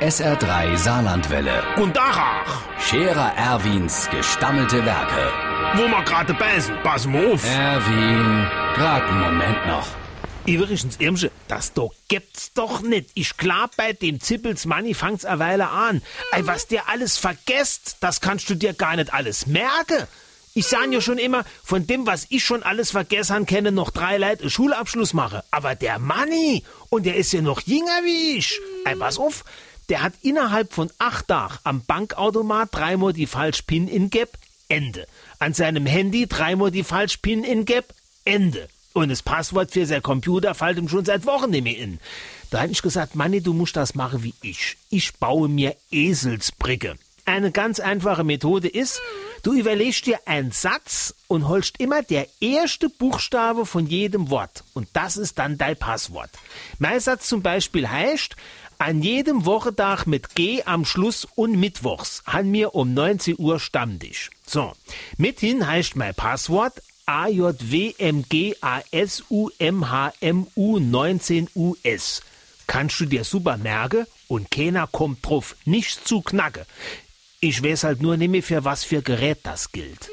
SR3 Saarlandwelle. Und Dachach, Scherer Erwins gestammelte Werke. wo wir gerade beißen, pass mal auf. Erwin, grad einen Moment noch. Übrigens, Irmsche, das doch gibt's doch nicht. Ich glaub, bei dem Zippels Manni fangt's a Weile an. Ey, was der alles vergesst, das kannst du dir gar nicht alles merken. Ich sah ja schon immer, von dem, was ich schon alles vergessen kenne, noch drei Leute Schulabschluss mache. Aber der Manni, und der ist ja noch jünger wie ich. Ey, pass auf, der hat innerhalb von acht Tagen am Bankautomat dreimal die Falsch-Pin in Gap, Ende. An seinem Handy dreimal die Falsch-Pin in Gap, Ende. Und das Passwort für sein Computer fällt ihm schon seit Wochen nicht mehr in. Da hab ich gesagt, Manni, du musst das machen wie ich. Ich baue mir Eselsbrücke. Eine ganz einfache Methode ist, du überlegst dir einen Satz und holst immer der erste Buchstabe von jedem Wort. Und das ist dann dein Passwort. Mein Satz zum Beispiel heißt, an jedem Wochentag mit G am Schluss und mittwochs haben wir um 19 Uhr Stammtisch. So, mithin heißt mein Passwort AJWMGASUMHMU 19US. Kannst du dir super merken und keiner kommt drauf, nicht zu knacke. Ich weiß halt nur nicht mehr, für was für Gerät das gilt.